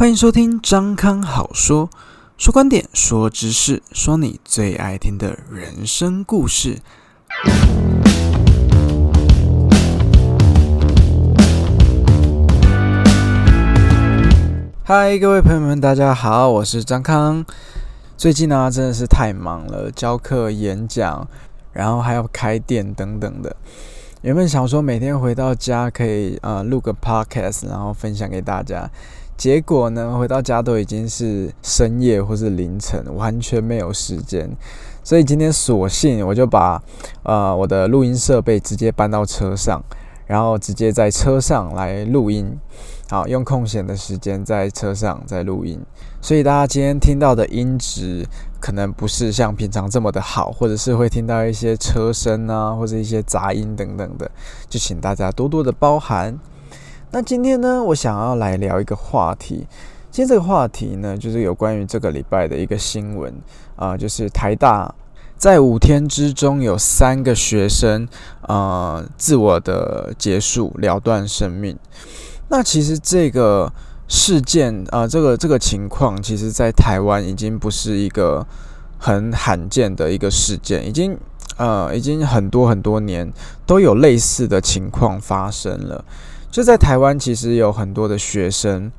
欢迎收听张康好说，说观点，说知识，说你最爱听的人生故事。嗨，各位朋友们，大家好，我是张康。最近呢，真的是太忙了，教课、演讲，然后还要开店等等的。原本想说每天回到家可以呃录个 podcast，然后分享给大家。结果呢，回到家都已经是深夜或是凌晨，完全没有时间。所以今天索性我就把呃我的录音设备直接搬到车上，然后直接在车上来录音。好，用空闲的时间在车上在录音。所以大家今天听到的音质可能不是像平常这么的好，或者是会听到一些车声啊，或者一些杂音等等的，就请大家多多的包涵。那今天呢，我想要来聊一个话题。今天这个话题呢，就是有关于这个礼拜的一个新闻啊，就是台大在五天之中有三个学生啊自我的结束了断生命。那其实这个事件啊，这个这个情况，其实在台湾已经不是一个很罕见的一个事件，已经呃已经很多很多年都有类似的情况发生了。就在台湾，其实有很多的学生，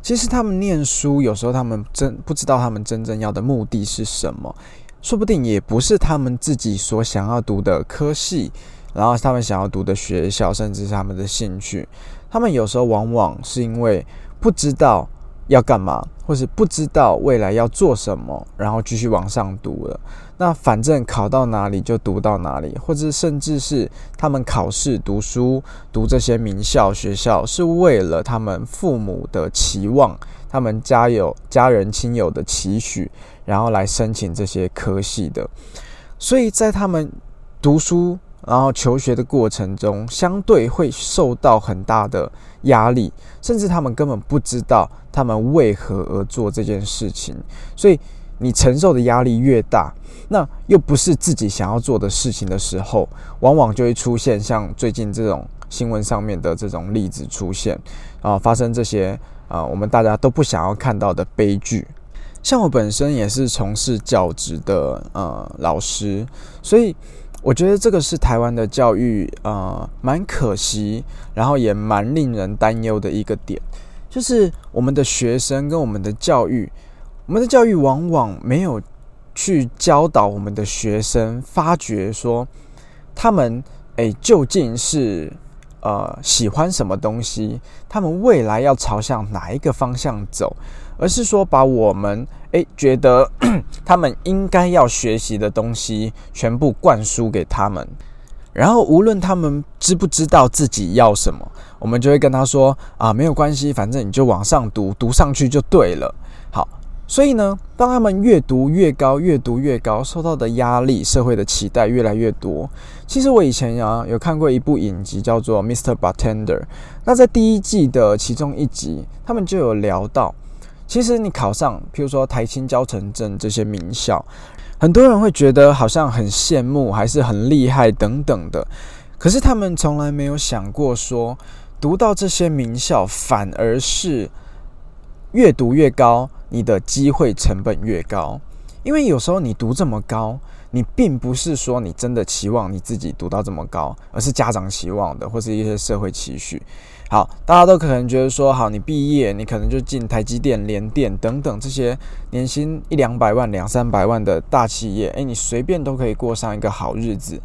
其实他们念书，有时候他们真不知道他们真正要的目的是什么，说不定也不是他们自己所想要读的科系，然后他们想要读的学校，甚至是他们的兴趣，他们有时候往往是因为不知道要干嘛，或是不知道未来要做什么，然后继续往上读了。那反正考到哪里就读到哪里，或者甚至是他们考试读书读这些名校学校，是为了他们父母的期望，他们家有家人亲友的期许，然后来申请这些科系的。所以在他们读书然后求学的过程中，相对会受到很大的压力，甚至他们根本不知道他们为何而做这件事情，所以。你承受的压力越大，那又不是自己想要做的事情的时候，往往就会出现像最近这种新闻上面的这种例子出现啊，发生这些啊，我们大家都不想要看到的悲剧。像我本身也是从事教职的呃老师，所以我觉得这个是台湾的教育啊，蛮可惜，然后也蛮令人担忧的一个点，就是我们的学生跟我们的教育。我们的教育往往没有去教导我们的学生，发觉说他们诶究竟是呃喜欢什么东西，他们未来要朝向哪一个方向走，而是说把我们诶觉得 他们应该要学习的东西全部灌输给他们，然后无论他们知不知道自己要什么，我们就会跟他说啊没有关系，反正你就往上读，读上去就对了。好。所以呢，当他们越读越高，越读越高，受到的压力、社会的期待越来越多。其实我以前啊有看过一部影集，叫做《Mr. Bartender》。那在第一季的其中一集，他们就有聊到，其实你考上，譬如说台青、教城镇这些名校，很多人会觉得好像很羡慕，还是很厉害等等的。可是他们从来没有想过说，读到这些名校，反而是越读越高。你的机会成本越高，因为有时候你读这么高，你并不是说你真的期望你自己读到这么高，而是家长期望的，或是一些社会期许。好，大家都可能觉得说，好，你毕业，你可能就进台积电、联电等等这些年薪一两百万、两三百万的大企业，诶，你随便都可以过上一个好日子。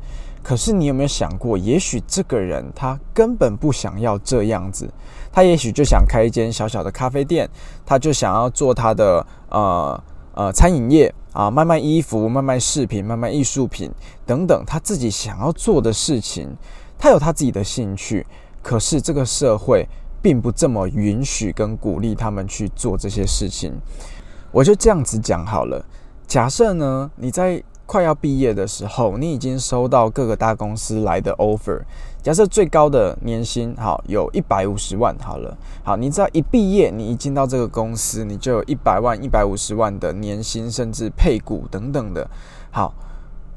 可是你有没有想过，也许这个人他根本不想要这样子，他也许就想开一间小小的咖啡店，他就想要做他的呃呃餐饮业啊，卖卖衣服、卖卖饰品、卖卖艺术品等等，他自己想要做的事情，他有他自己的兴趣。可是这个社会并不这么允许跟鼓励他们去做这些事情。我就这样子讲好了，假设呢你在。快要毕业的时候，你已经收到各个大公司来的 offer。假设最高的年薪好有一百五十万，好了，好，你知道一毕业，你一进到这个公司，你就有一百万、一百五十万的年薪，甚至配股等等的。好，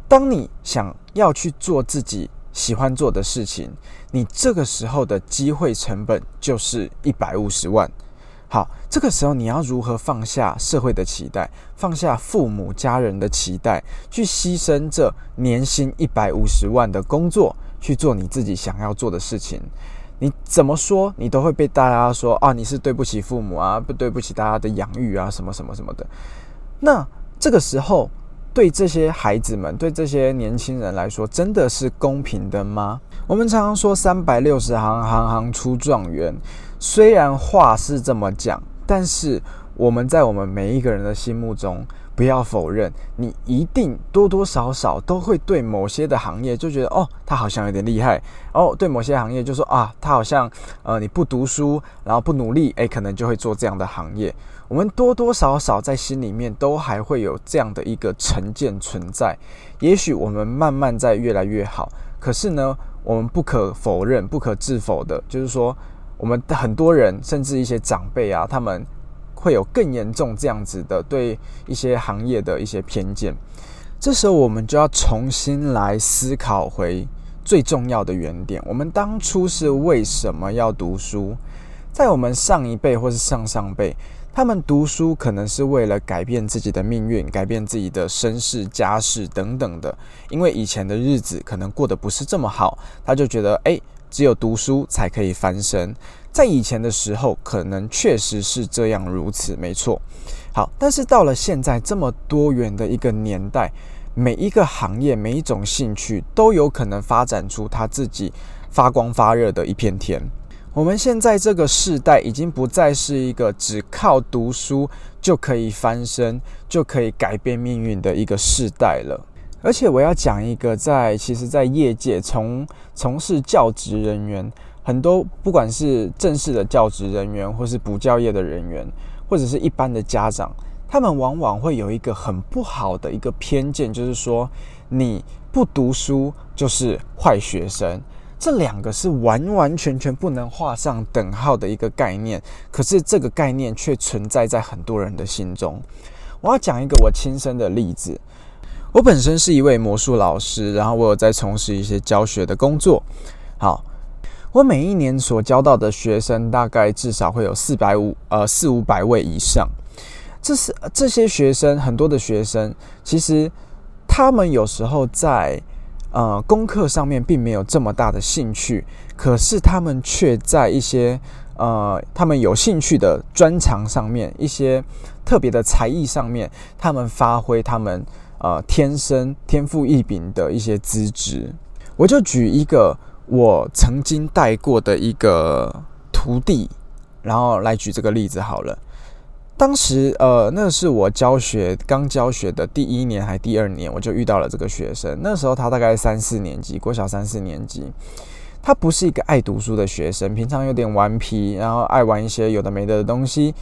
当你想要去做自己喜欢做的事情，你这个时候的机会成本就是一百五十万。好，这个时候你要如何放下社会的期待，放下父母家人的期待，去牺牲这年薪一百五十万的工作，去做你自己想要做的事情？你怎么说，你都会被大家说啊，你是对不起父母啊，不对不起大家的养育啊，什么什么什么的。那这个时候，对这些孩子们，对这些年轻人来说，真的是公平的吗？我们常常说三百六十行，行行出状元。虽然话是这么讲，但是我们在我们每一个人的心目中，不要否认，你一定多多少少都会对某些的行业就觉得哦，他好像有点厉害哦。对某些行业就说啊，他好像呃，你不读书，然后不努力，诶，可能就会做这样的行业。我们多多少少在心里面都还会有这样的一个成见存在。也许我们慢慢在越来越好，可是呢，我们不可否认、不可置否的，就是说。我们很多人，甚至一些长辈啊，他们会有更严重这样子的对一些行业的一些偏见。这时候，我们就要重新来思考回最重要的原点：我们当初是为什么要读书？在我们上一辈或是上上辈，他们读书可能是为了改变自己的命运，改变自己的身世家世等等的。因为以前的日子可能过得不是这么好，他就觉得，哎。只有读书才可以翻身，在以前的时候，可能确实是这样如此，没错。好，但是到了现在这么多元的一个年代，每一个行业、每一种兴趣都有可能发展出他自己发光发热的一片天。我们现在这个时代已经不再是一个只靠读书就可以翻身、就可以改变命运的一个时代了。而且我要讲一个，在其实，在业界从从事教职人员，很多不管是正式的教职人员，或是补教业的人员，或者是一般的家长，他们往往会有一个很不好的一个偏见，就是说你不读书就是坏学生，这两个是完完全全不能画上等号的一个概念。可是这个概念却存在在很多人的心中。我要讲一个我亲身的例子。我本身是一位魔术老师，然后我有在从事一些教学的工作。好，我每一年所教到的学生大概至少会有四百五呃四五百位以上。这是这些学生很多的学生，其实他们有时候在呃功课上面并没有这么大的兴趣，可是他们却在一些呃他们有兴趣的专长上面，一些特别的才艺上面，他们发挥他们。呃，天生天赋异禀的一些资质，我就举一个我曾经带过的一个徒弟，然后来举这个例子好了。当时呃，那是我教学刚教学的第一年还第二年，我就遇到了这个学生。那时候他大概三四年级，国小三四年级。他不是一个爱读书的学生，平常有点顽皮，然后爱玩一些有的没的的东西。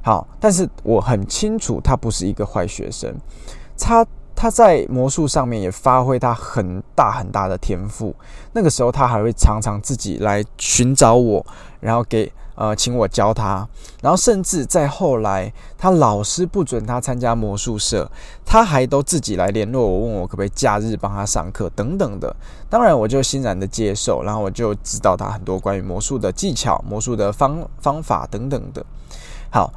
好，但是我很清楚，他不是一个坏学生。他他在魔术上面也发挥他很大很大的天赋。那个时候，他还会常常自己来寻找我，然后给呃请我教他。然后甚至在后来，他老师不准他参加魔术社，他还都自己来联络我，问我可不可以假日帮他上课等等的。当然，我就欣然的接受，然后我就指导他很多关于魔术的技巧、魔术的方方法等等的。好。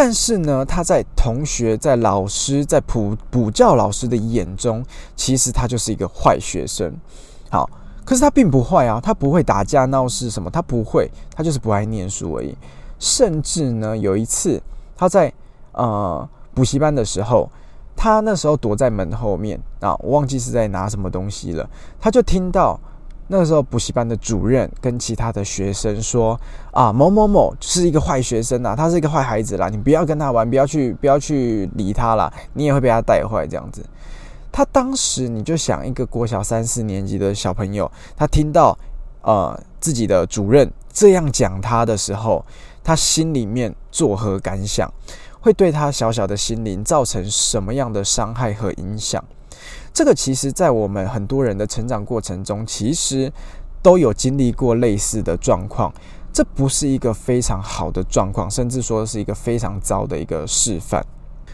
但是呢，他在同学、在老师、在补补教老师的眼中，其实他就是一个坏学生。好，可是他并不坏啊，他不会打架闹事什么，他不会，他就是不爱念书而已。甚至呢，有一次他在呃补习班的时候，他那时候躲在门后面啊，我忘记是在拿什么东西了，他就听到。那个时候，补习班的主任跟其他的学生说：“啊，某某某是一个坏学生呐，他是一个坏孩子啦，你不要跟他玩，不要去，不要去理他啦，你也会被他带坏这样子。”他当时你就想，一个国小三四年级的小朋友，他听到呃自己的主任这样讲他的时候，他心里面作何感想？会对他小小的心灵造成什么样的伤害和影响？这个其实，在我们很多人的成长过程中，其实都有经历过类似的状况。这不是一个非常好的状况，甚至说是一个非常糟的一个示范。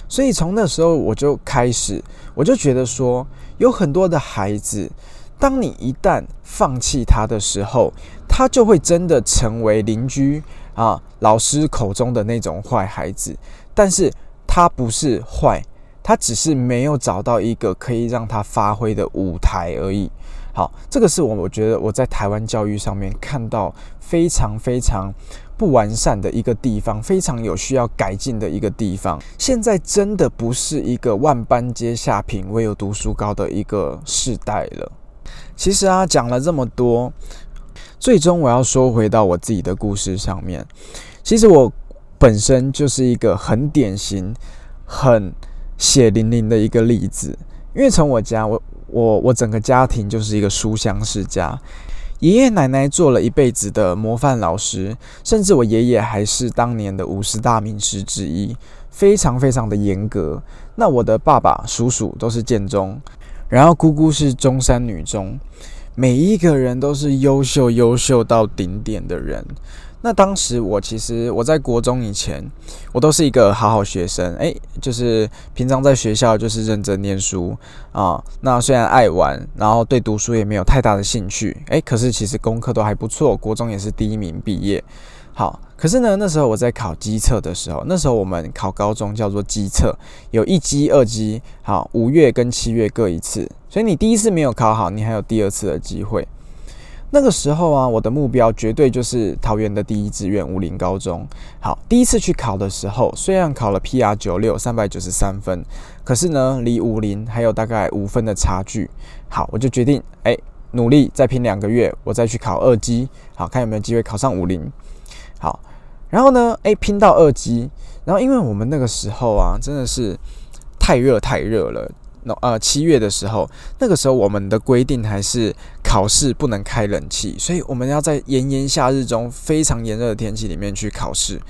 所以从那时候我就开始，我就觉得说，有很多的孩子，当你一旦放弃他的时候，他就会真的成为邻居啊，老师口中的那种坏孩子，但是他不是坏，他只是没有找到一个可以让他发挥的舞台而已。好，这个是我我觉得我在台湾教育上面看到非常非常不完善的一个地方，非常有需要改进的一个地方。现在真的不是一个万般皆下品，唯有读书高的一个时代了。其实啊，讲了这么多，最终我要说回到我自己的故事上面。其实我本身就是一个很典型、很血淋淋的一个例子，因为从我家我。我我整个家庭就是一个书香世家，爷爷奶奶做了一辈子的模范老师，甚至我爷爷还是当年的五十大名师之一，非常非常的严格。那我的爸爸、叔叔都是建中，然后姑姑是中山女中，每一个人都是优秀、优秀到顶点的人。那当时我其实我在国中以前，我都是一个好好学生，诶，就是平常在学校就是认真念书啊。那虽然爱玩，然后对读书也没有太大的兴趣，诶，可是其实功课都还不错，国中也是第一名毕业。好，可是呢，那时候我在考机测的时候，那时候我们考高中叫做机测，有一机、二机，好，五月跟七月各一次，所以你第一次没有考好，你还有第二次的机会。那个时候啊，我的目标绝对就是桃园的第一志愿武林高中。好，第一次去考的时候，虽然考了 PR 九六三百九十三分，可是呢，离武林还有大概五分的差距。好，我就决定，哎，努力再拼两个月，我再去考二级，好看有没有机会考上武林。好，然后呢，哎，拼到二级，然后因为我们那个时候啊，真的是太热太热了。那呃七月的时候，那个时候我们的规定还是考试不能开冷气，所以我们要在炎炎夏日中非常炎热的天气里面去考试。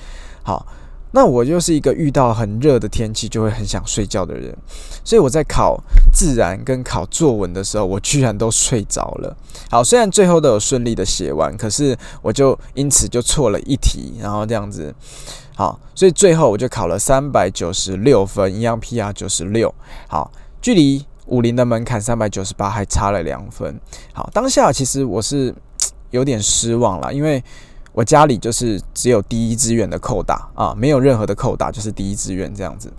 好，那我就是一个遇到很热的天气就会很想睡觉的人，所以我在考自然跟考作文的时候，我居然都睡着了。好，虽然最后都有顺利的写完，可是我就因此就错了一题，然后这样子。好，所以最后我就考了三百九十六分，一样 PR 九十六。好。距离五零的门槛三百九十八还差了两分。好，当下其实我是有点失望了，因为我家里就是只有第一志愿的扣打啊，没有任何的扣打，就是第一志愿这样子。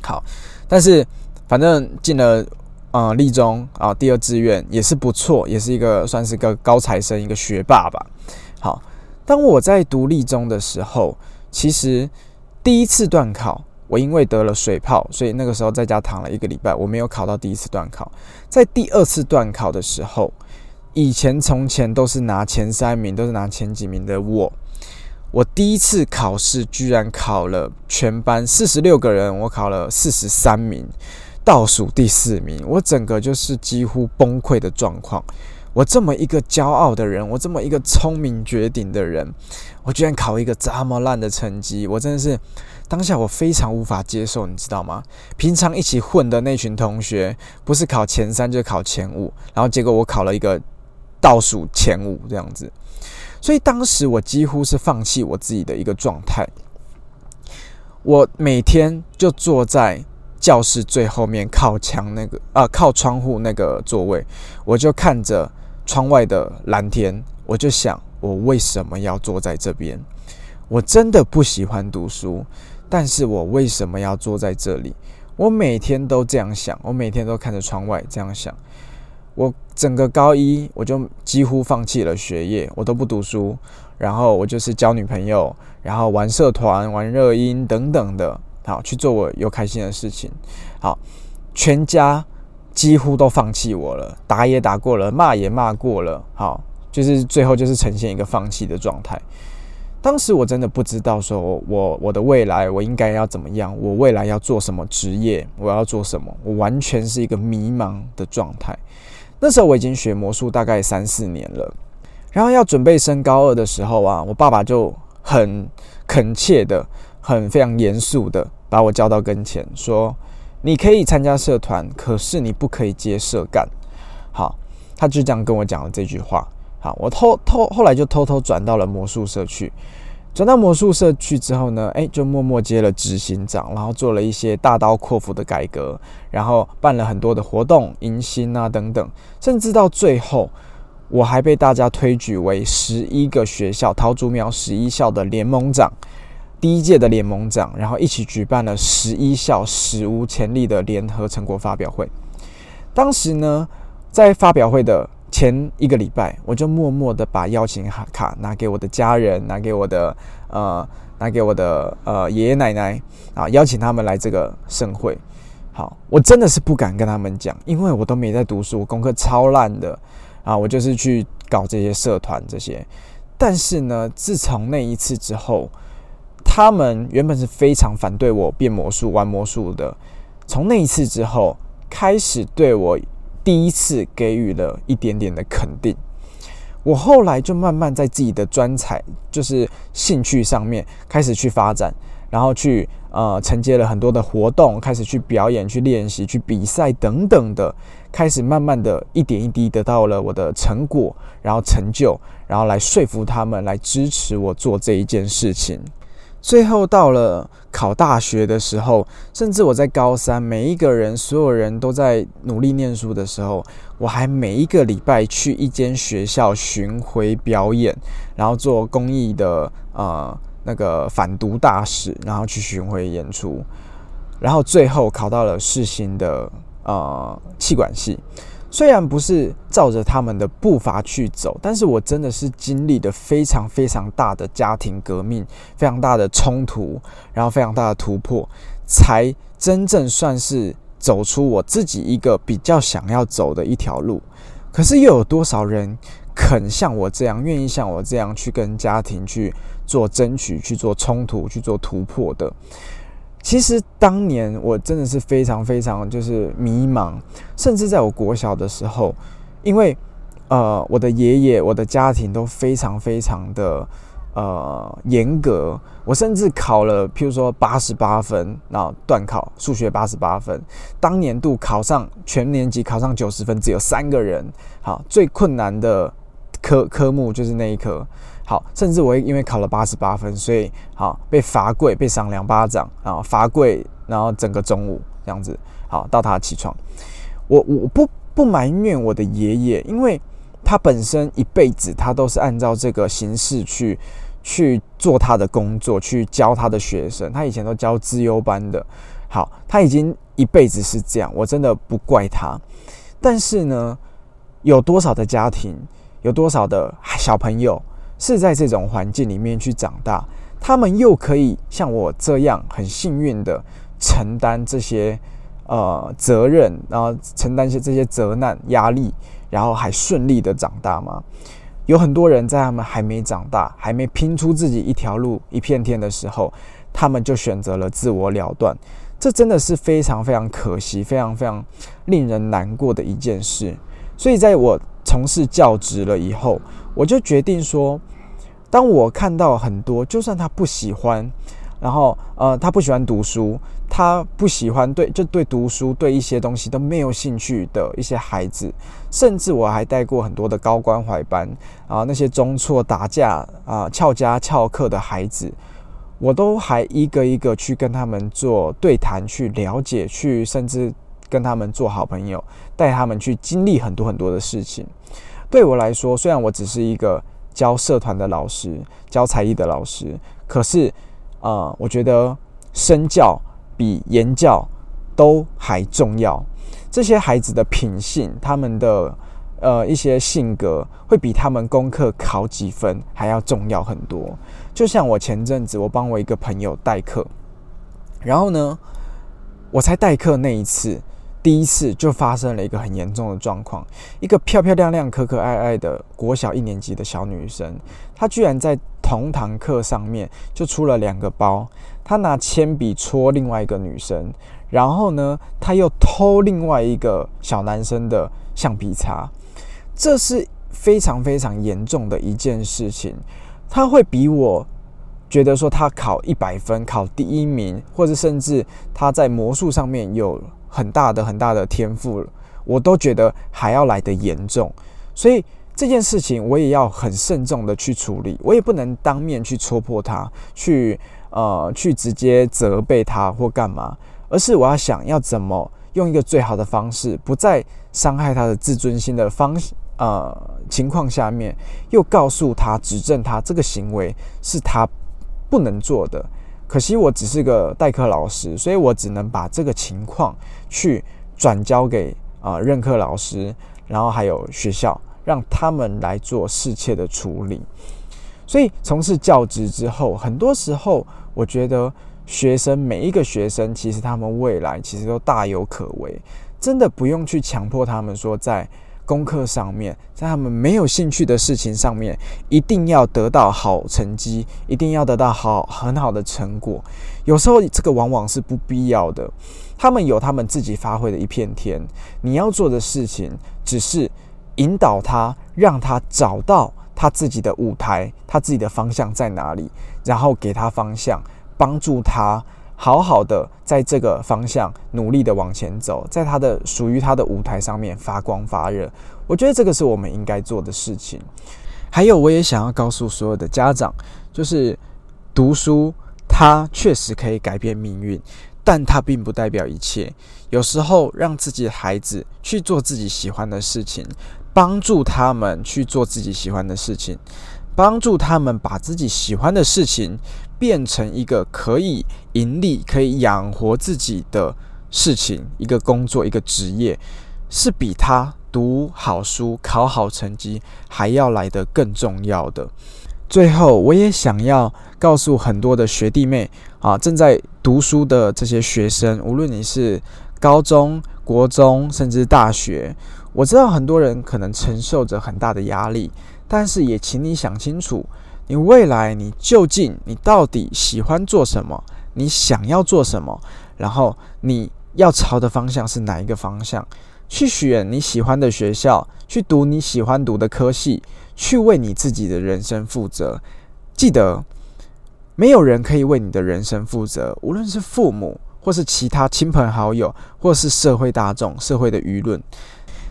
好，但是反正进了啊立中啊，第二志愿也是不错，也是一个算是个高材生，一个学霸吧。好，当我在读立中的时候，其实第一次段考。我因为得了水泡，所以那个时候在家躺了一个礼拜，我没有考到第一次段考。在第二次段考的时候，以前从前都是拿前三名，都是拿前几名的我，我第一次考试居然考了全班四十六个人，我考了四十三名，倒数第四名，我整个就是几乎崩溃的状况。我这么一个骄傲的人，我这么一个聪明绝顶的人，我居然考一个这么烂的成绩，我真的是当下我非常无法接受，你知道吗？平常一起混的那群同学，不是考前三就考前五，然后结果我考了一个倒数前五这样子，所以当时我几乎是放弃我自己的一个状态，我每天就坐在。教室最后面靠墙那个啊，靠窗户那个座位，我就看着窗外的蓝天，我就想，我为什么要坐在这边？我真的不喜欢读书，但是我为什么要坐在这里？我每天都这样想，我每天都看着窗外这样想。我整个高一我就几乎放弃了学业，我都不读书，然后我就是交女朋友，然后玩社团、玩热音等等的。好，去做我有开心的事情。好，全家几乎都放弃我了，打也打过了，骂也骂过了。好，就是最后就是呈现一个放弃的状态。当时我真的不知道，说我我的未来我应该要怎么样，我未来要做什么职业，我要做什么，我完全是一个迷茫的状态。那时候我已经学魔术大概三四年了，然后要准备升高二的时候啊，我爸爸就很恳切的、很非常严肃的。把我叫到跟前，说：“你可以参加社团，可是你不可以接社干。”好，他就这样跟我讲了这句话。好，我偷偷后来就偷偷转到了魔术社去。转到魔术社去之后呢，哎，就默默接了执行长，然后做了一些大刀阔斧的改革，然后办了很多的活动，迎新啊等等，甚至到最后，我还被大家推举为十一个学校桃竹苗十一校的联盟长，第一届的联盟奖，然后一起举办了十一校史无前例的联合成果发表会。当时呢，在发表会的前一个礼拜，我就默默的把邀请卡拿给我的家人，拿给我的呃，拿给我的呃爷爷奶奶啊，邀请他们来这个盛会。好，我真的是不敢跟他们讲，因为我都没在读书，我功课超烂的。啊，我就是去搞这些社团这些，但是呢，自从那一次之后，他们原本是非常反对我变魔术、玩魔术的，从那一次之后，开始对我第一次给予了一点点的肯定。我后来就慢慢在自己的专才，就是兴趣上面开始去发展，然后去呃承接了很多的活动，开始去表演、去练习、去比赛等等的。开始慢慢的一点一滴得到了我的成果，然后成就，然后来说服他们来支持我做这一件事情。最后到了考大学的时候，甚至我在高三，每一个人所有人都在努力念书的时候，我还每一个礼拜去一间学校巡回表演，然后做公益的呃那个反毒大使，然后去巡回演出，然后最后考到了世新的。呃，气管系虽然不是照着他们的步伐去走，但是我真的是经历的非常非常大的家庭革命，非常大的冲突，然后非常大的突破，才真正算是走出我自己一个比较想要走的一条路。可是又有多少人肯像我这样，愿意像我这样去跟家庭去做争取、去做冲突、去做突破的？其实当年我真的是非常非常就是迷茫，甚至在我国小的时候，因为呃我的爷爷我的家庭都非常非常的呃严格，我甚至考了譬如说八十八分，然后断考数学八十八分，当年度考上全年级考上九十分只有三个人，好最困难的科科目就是那一科。好，甚至我因为考了八十八分，所以好被罚跪，被赏两巴掌啊，罚跪，然后整个中午这样子，好到他起床。我我不不埋怨我的爷爷，因为他本身一辈子他都是按照这个形式去去做他的工作，去教他的学生。他以前都教资优班的，好，他已经一辈子是这样，我真的不怪他。但是呢，有多少的家庭，有多少的小朋友？是在这种环境里面去长大，他们又可以像我这样很幸运的承担这些呃责任，然后承担些这些责难压力，然后还顺利的长大吗？有很多人在他们还没长大，还没拼出自己一条路一片天的时候，他们就选择了自我了断，这真的是非常非常可惜，非常非常令人难过的一件事。所以在我从事教职了以后，我就决定说。当我看到很多，就算他不喜欢，然后呃，他不喜欢读书，他不喜欢对就对读书对一些东西都没有兴趣的一些孩子，甚至我还带过很多的高关怀班啊，那些中错打架啊、翘家翘课的孩子，我都还一个一个去跟他们做对谈，去了解，去甚至跟他们做好朋友，带他们去经历很多很多的事情。对我来说，虽然我只是一个。教社团的老师，教才艺的老师，可是，呃，我觉得身教比言教都还重要。这些孩子的品性，他们的呃一些性格，会比他们功课考几分还要重要很多。就像我前阵子，我帮我一个朋友代课，然后呢，我才代课那一次。第一次就发生了一个很严重的状况，一个漂漂亮亮、可可爱爱的国小一年级的小女生，她居然在同堂课上面就出了两个包。她拿铅笔戳另外一个女生，然后呢，她又偷另外一个小男生的橡皮擦。这是非常非常严重的一件事情。她会比我觉得说她考一百分、考第一名，或者甚至她在魔术上面有。很大的很大的天赋，我都觉得还要来的严重，所以这件事情我也要很慎重的去处理，我也不能当面去戳破他，去呃去直接责备他或干嘛，而是我要想要怎么用一个最好的方式，不再伤害他的自尊心的方呃情况下面，又告诉他指正他这个行为是他不能做的。可惜我只是个代课老师，所以我只能把这个情况去转交给啊任课老师，然后还有学校，让他们来做适切的处理。所以从事教职之后，很多时候我觉得学生每一个学生，其实他们未来其实都大有可为。真的不用去强迫他们说，在功课上面，在他们没有兴趣的事情上面，一定要得到好成绩，一定要得到好很好的成果。有时候这个往往是不必要的。他们有他们自己发挥的一片天，你要做的事情只是引导他，让他找到他自己的舞台，他自己的方向在哪里，然后给他方向，帮助他。好好的在这个方向努力的往前走，在他的属于他的舞台上面发光发热。我觉得这个是我们应该做的事情。还有，我也想要告诉所有的家长，就是读书它确实可以改变命运，但它并不代表一切。有时候让自己的孩子去做自己喜欢的事情，帮助他们去做自己喜欢的事情，帮助他们把自己喜欢的事情。变成一个可以盈利、可以养活自己的事情，一个工作、一个职业，是比他读好书、考好成绩还要来得更重要的。最后，我也想要告诉很多的学弟妹啊，正在读书的这些学生，无论你是高中、国中，甚至大学，我知道很多人可能承受着很大的压力，但是也请你想清楚。你未来，你究竟你到底喜欢做什么？你想要做什么？然后你要朝的方向是哪一个方向？去选你喜欢的学校，去读你喜欢读的科系，去为你自己的人生负责。记得，没有人可以为你的人生负责，无论是父母，或是其他亲朋好友，或是社会大众、社会的舆论，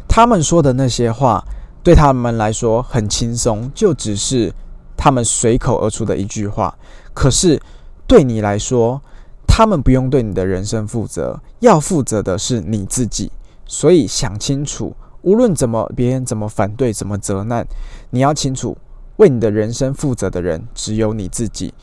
他们说的那些话，对他们来说很轻松，就只是。他们随口而出的一句话，可是对你来说，他们不用对你的人生负责，要负责的是你自己。所以想清楚，无论怎么别人怎么反对、怎么责难，你要清楚，为你的人生负责的人只有你自己。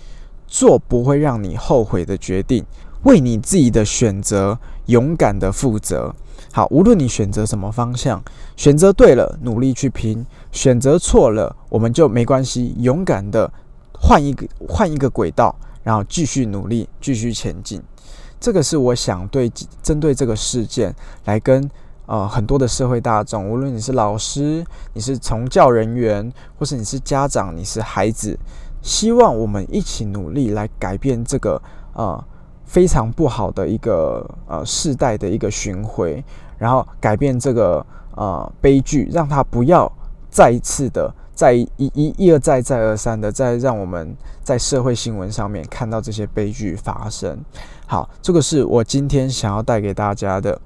做不会让你后悔的决定，为你自己的选择勇敢的负责。好，无论你选择什么方向，选择对了，努力去拼；选择错了，我们就没关系，勇敢的换一个换一个轨道，然后继续努力，继续前进。这个是我想对针对这个事件来跟呃很多的社会大众，无论你是老师，你是从教人员，或是你是家长，你是孩子，希望我们一起努力来改变这个呃非常不好的一个呃世代的一个巡回。然后改变这个呃悲剧，让他不要再一次的再一一一而再再而三的再让我们在社会新闻上面看到这些悲剧发生。好，这个是我今天想要带给大家的。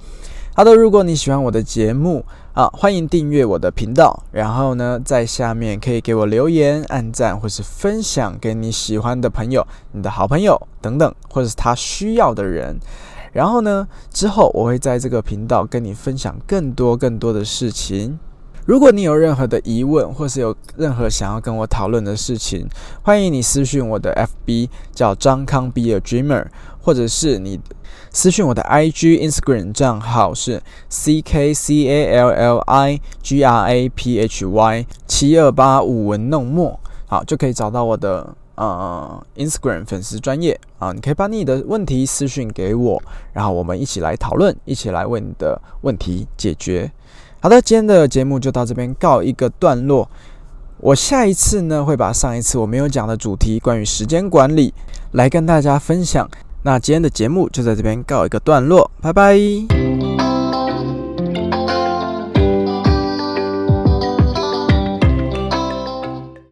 好的，如果你喜欢我的节目啊，欢迎订阅我的频道。然后呢，在下面可以给我留言、按赞或是分享给你喜欢的朋友、你的好朋友等等，或者是他需要的人。然后呢？之后我会在这个频道跟你分享更多更多的事情。如果你有任何的疑问，或是有任何想要跟我讨论的事情，欢迎你私讯我的 FB 叫张康 Be a Dreamer，或者是你私讯我的 IG Instagram 账号是 C K C A L L I G R A P H Y 七二八五文弄墨，好就可以找到我的。呃，Instagram 粉丝专业啊，你可以把你的问题私讯给我，然后我们一起来讨论，一起来为你的问题解决。好的，今天的节目就到这边告一个段落。我下一次呢，会把上一次我没有讲的主题，关于时间管理，来跟大家分享。那今天的节目就在这边告一个段落，拜拜。